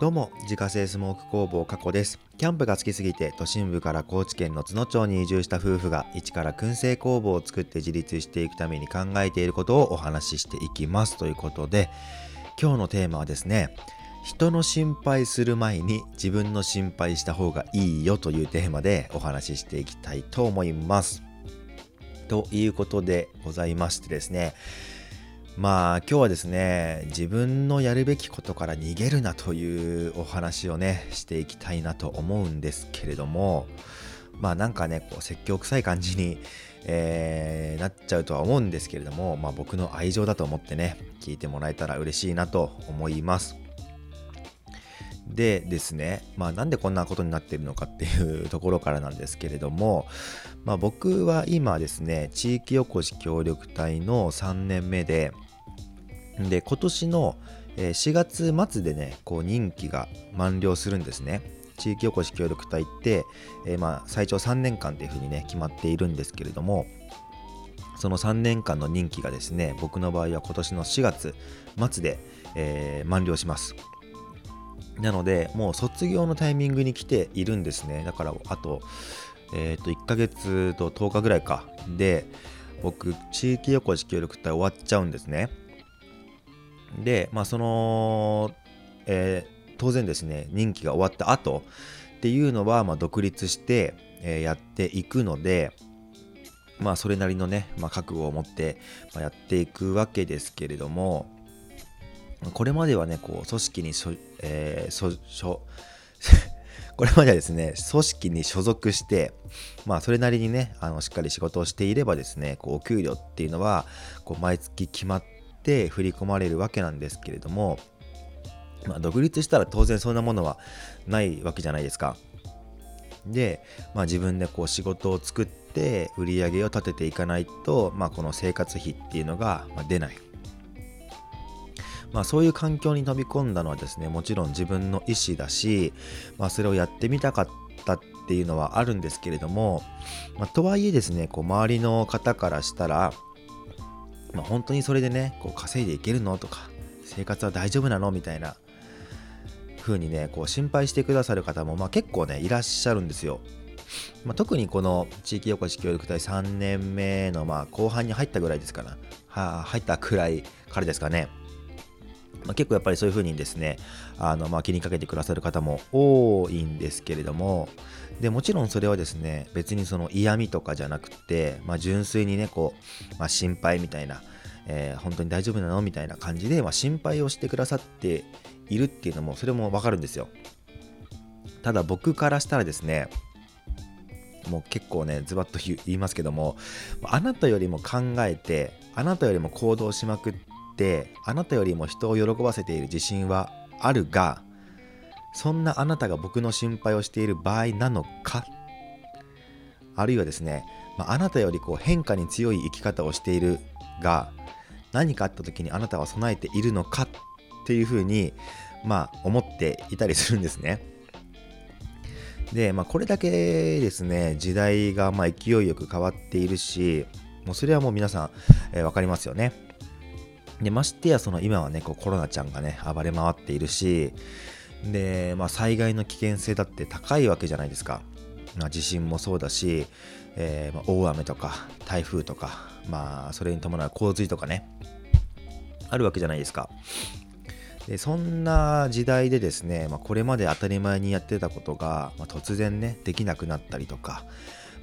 どうも、自家製スモーク工房加古です。キャンプが好きすぎて、都心部から高知県の津野町に移住した夫婦が、一から燻製工房を作って自立していくために考えていることをお話ししていきます。ということで、今日のテーマはですね、人の心配する前に自分の心配した方がいいよというテーマでお話ししていきたいと思います。ということでございましてですね、まあ今日はですね自分のやるべきことから逃げるなというお話をねしていきたいなと思うんですけれどもまあなんかねこう説教臭い感じに、えー、なっちゃうとは思うんですけれどもまあ僕の愛情だと思ってね聞いてもらえたら嬉しいなと思います。でですねまあなんでこんなことになっているのかっていうところからなんですけれどもまあ僕は今ですね地域おこし協力隊の3年目でで、今年の4月末でね、こう任期が満了するんですね。地域おこし協力隊って、えー、まあ最長3年間っていうふうにね、決まっているんですけれども、その3年間の任期がですね、僕の場合は今年の4月末で、えー、満了します。なので、もう卒業のタイミングに来ているんですね。だから、あと、えっ、ー、と、1ヶ月と10日ぐらいか。で、僕、地域おこし協力隊終わっちゃうんですね。で、まあ、その、えー、当然ですね、任期が終わった後っていうのは、まあ、独立して、えー、やっていくので、まあ、それなりのね、まあ、覚悟を持って、ま、やっていくわけですけれども、これまではね、こう、組織にしょ、えー、そ、これまではですね、組織に所属して、まあ、それなりにね、あの、しっかり仕事をしていればですね、こう、お給料っていうのは、こう、毎月決まって振り込まれるわけなんですけれども、まあ、独立したら当然そんなものはないわけじゃないですか。で、まあ、自分でこう仕事を作って売り上げを立てていかないと、まあ、この生活費っていうのが出ない。まあ、そういう環境に飛び込んだのはですねもちろん自分の意思だし、まあ、それをやってみたかったっていうのはあるんですけれども、まあ、とはいえですねこう周りの方からしたらまあ、本当にそれでね、こう稼いでいけるのとか、生活は大丈夫なの？みたいな風にね、こう心配してくださる方も、まあ、結構ね、いらっしゃるんですよ。まあ、特にこの地域おこし協力隊3年目のまあ後半に入ったぐらいですかな、はあ、入ったくらいからですかね。まあ、結構やっぱりそういう風にですね、あのまあ気にかけてくださる方も多いんですけれども、でもちろんそれはですね、別にその嫌味とかじゃなくて、まあ、純粋にね、こう、まあ、心配みたいな、えー、本当に大丈夫なのみたいな感じで、まあ、心配をしてくださっているっていうのも、それもわかるんですよ。ただ僕からしたらですね、もう結構ね、ズバッと言いますけども、あなたよりも考えて、あなたよりも行動しまくって、あなたよりも人を喜ばせている自信はあるが、そんなあなたが僕の心配をしている場合なのか？あるいはですね、まあ、あなたよりこう変化に強い生き方をしているが何かあった時にあなたは備えているのか？っていうふうにまあ思っていたりするんですね。で、まあ、これだけですね時代がまあ勢いよく変わっているしもうそれはもう皆さん、えー、分かりますよね。でましてやその今はねこうコロナちゃんがね暴れ回っているしで、まあ、災害の危険性だって高いわけじゃないですか。まあ、地震もそうだし、えー、まあ、大雨とか台風とか、まあ、それに伴う洪水とかね、あるわけじゃないですか。でそんな時代でですね、まあ、これまで当たり前にやってたことが、まあ、突然ね、できなくなったりとか、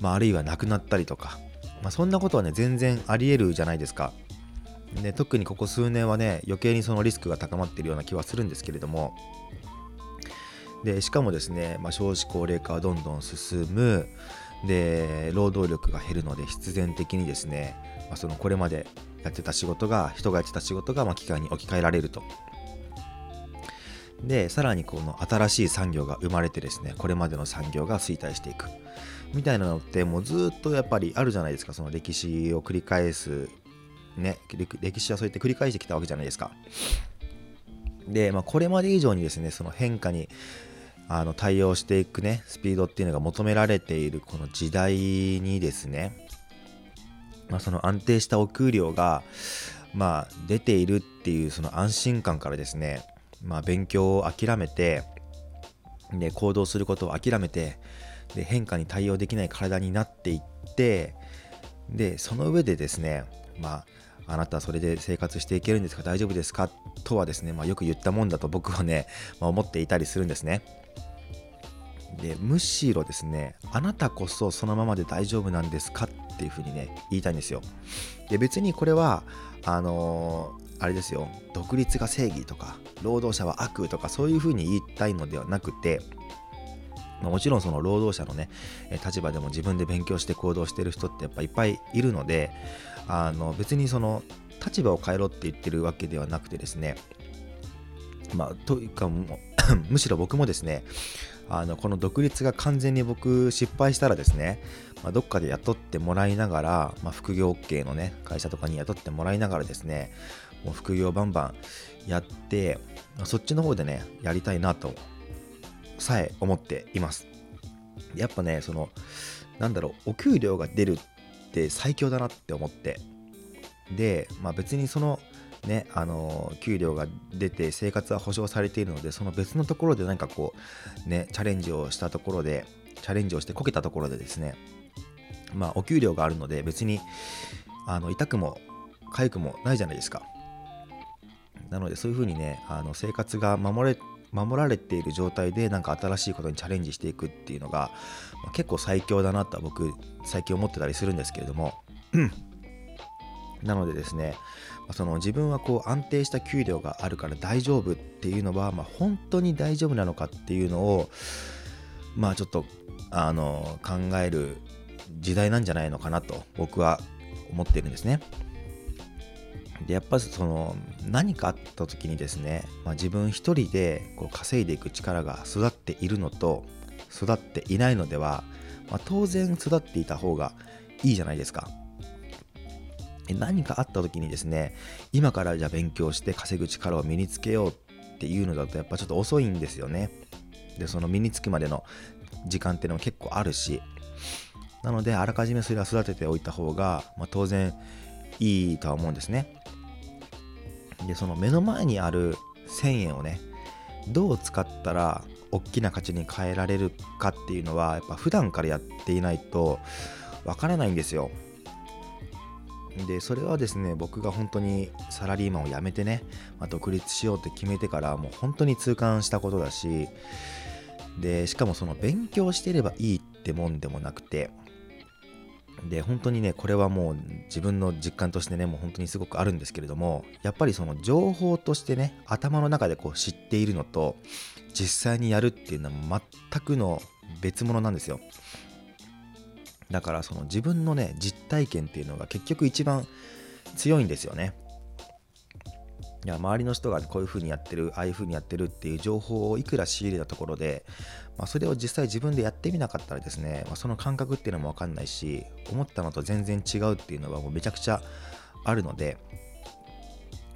まあ、あるいはなくなったりとか、まあ、そんなことはね、全然ありえるじゃないですか。で特にここ数年はね、余計にそのリスクが高まっているような気はするんですけれども、でしかもですね、まあ、少子高齢化はどんどん進む。で労働力が減るので必然的にですね、まあ、そのこれまでやってた仕事が人がやってた仕事がまあ機械に置き換えられると。でさらにこの新しい産業が生まれてですねこれまでの産業が衰退していく。みたいなのってもうずっとやっぱりあるじゃないですか。その歴史を繰り返すね歴史はそうやって繰り返してきたわけじゃないですか。で、まあ、これまで以上にですねその変化にあの対応していくねスピードっていうのが求められているこの時代にですね、まあ、その安定したお給料がまあ出ているっていうその安心感からですねまあ、勉強を諦めてで行動することを諦めてで変化に対応できない体になっていってでその上でですねまああなたはそれで生活していけるんですか？大丈夫ですか？とはですね、まあ、よく言ったもんだと僕はね、まあ、思っていたりするんですね。でむしろですねあなたこそそのままで大丈夫なんですか？っていうふうにね言いたいんですよ。で別にこれはあのー、あれですよ独立が正義とか労働者は悪とかそういうふうに言いたいのではなくてまもちろんその労働者のね立場でも自分で勉強して行動してる人ってやっぱいっぱいいるのであの別にその立場を変えろって言ってるわけではなくてですねまあというかも むしろ僕もですねあのこの独立が完全に僕失敗したらですね、まあ、どっかで雇ってもらいながら、まあ、副業 OK のね会社とかに雇ってもらいながらですねもう副業バンバンやってそっちの方でねやりたいなとさえ思っています。やっぱねそのなんだろうお給料が出るって最強だなって思って。で、まあ、別にそのね、あの給料が出て生活は保障されているのでその別のところで何かこうねチャレンジをしたところでチャレンジをしてこけたところでですね。まあお給料があるので別にあの痛くも痒くもないじゃないですか。なのでそういうふうにねあの生活が守れ守られている状態でなんか新しいことにチャレンジしていくっていうのが、まあ、結構最強だなとは僕最近思ってたりするんですけれどもなのでですねその自分はこう安定した給料があるから大丈夫っていうのは、まあ、本当に大丈夫なのかっていうのをまあちょっとあの考える時代なんじゃないのかなと僕は思ってるんですね。でやっぱりその何かあった時にですね、まあ、自分一人でこう稼いでいく力が育っているのと育っていないのでは、まあ、当然育っていた方がいいじゃないですか。何かあった時にですね今からじゃあ勉強して稼ぐ力を身につけようっていうのだとやっぱちょっと遅いんですよねでその身につくまでの時間っていうのも結構あるしなのであらかじめそれは育てておいた方が、まあ、当然いいとは思うんですねでその目の前にある1000円をねどう使ったら大きな価値に変えられるかっていうのはやっぱ普段からやっていないとわからないんですよ。でそれはですね僕が本当にサラリーマンを辞めてね、まあ、独立しようって決めてからもう本当に痛感したことだしでしかもその勉強してればいいってもんでもなくてで本当にねこれはもう自分の実感としてねもう本当にすごくあるんですけれどもやっぱりその情報としてね頭の中でこう知っているのと実際にやるっていうのは全くの別物なんですよ。だからその自分のね実体験っていうのが結局一番強いんですよね。いや周りの人がこういう風にやってるああいう風にやってるっていう情報をいくら仕入れたところで、まあ、それを実際自分でやってみなかったらですね、まあ、その感覚っていうのも分かんないし思ったのと全然違うっていうのはもうめちゃくちゃあるので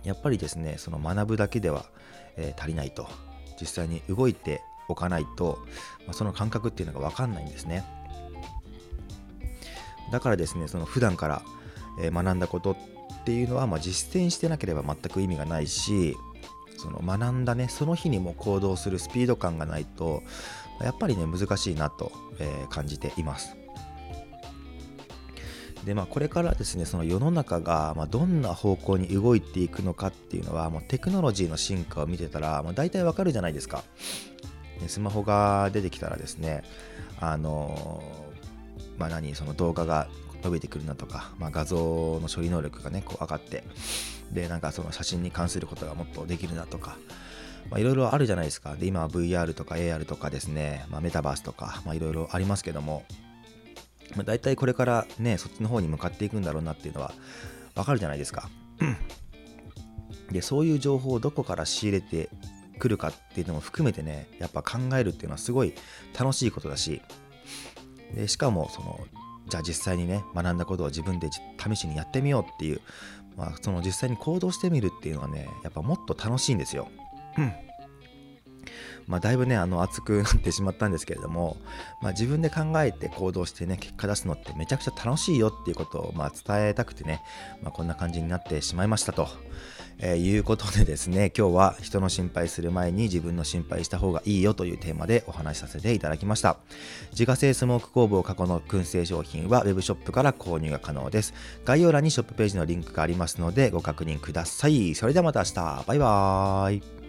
やっぱりですねその学ぶだけでは、えー、足りないと実際に動いておかないと、まあ、その感覚っていうのが分かんないんですね。だからですねその普段から学んだことっていうのは、まあ、実践してなければ全く意味がないしその学んだねその日にも行動するスピード感がないとやっぱりね難しいなと、え、感じています。でまあこれからですねその世の中が、ま、どんな方向に動いていくのかっていうのはもうテクノロジーの進化を見てたら、まあ、大体わかるじゃないですか。スマホが出てきたらですねあのまあ何、その動画が伸びてくるなとか、まあ、画像の処理能力がね、こう上がって、で、なんかその写真に関することがもっとできるなとか、いろいろあるじゃないですか。で、今は VR とか AR とかですね、まあ、メタバースとか、いろいろありますけども、まあ、大体これからね、そっちの方に向かっていくんだろうなっていうのはわかるじゃないですか。で、そういう情報をどこから仕入れてくるかっていうのも含めてね、やっぱ考えるっていうのはすごい楽しいことだし、でしかもそのじゃあ実際にね学んだことを自分で試しにやってみようっていう、まあ、その実際に行動してみるっていうのはねやっぱもっと楽しいんですよ。うんまあ、だいぶねあの熱くなってしまったんですけれども、まあ、自分で考えて行動してね結果出すのってめちゃくちゃ楽しいよっていうことをまあ伝えたくてね、まあ、こんな感じになってしまいましたと。えー、いうことでですね今日は人の心配する前に自分の心配した方がいいよというテーマでお話しさせていただきました。自家製スモーク工房過去の燻製商品は web ショップから購入が可能です。概要欄にショップページのリンクがありますのでご確認ください。それではまた明日。バイバーイ。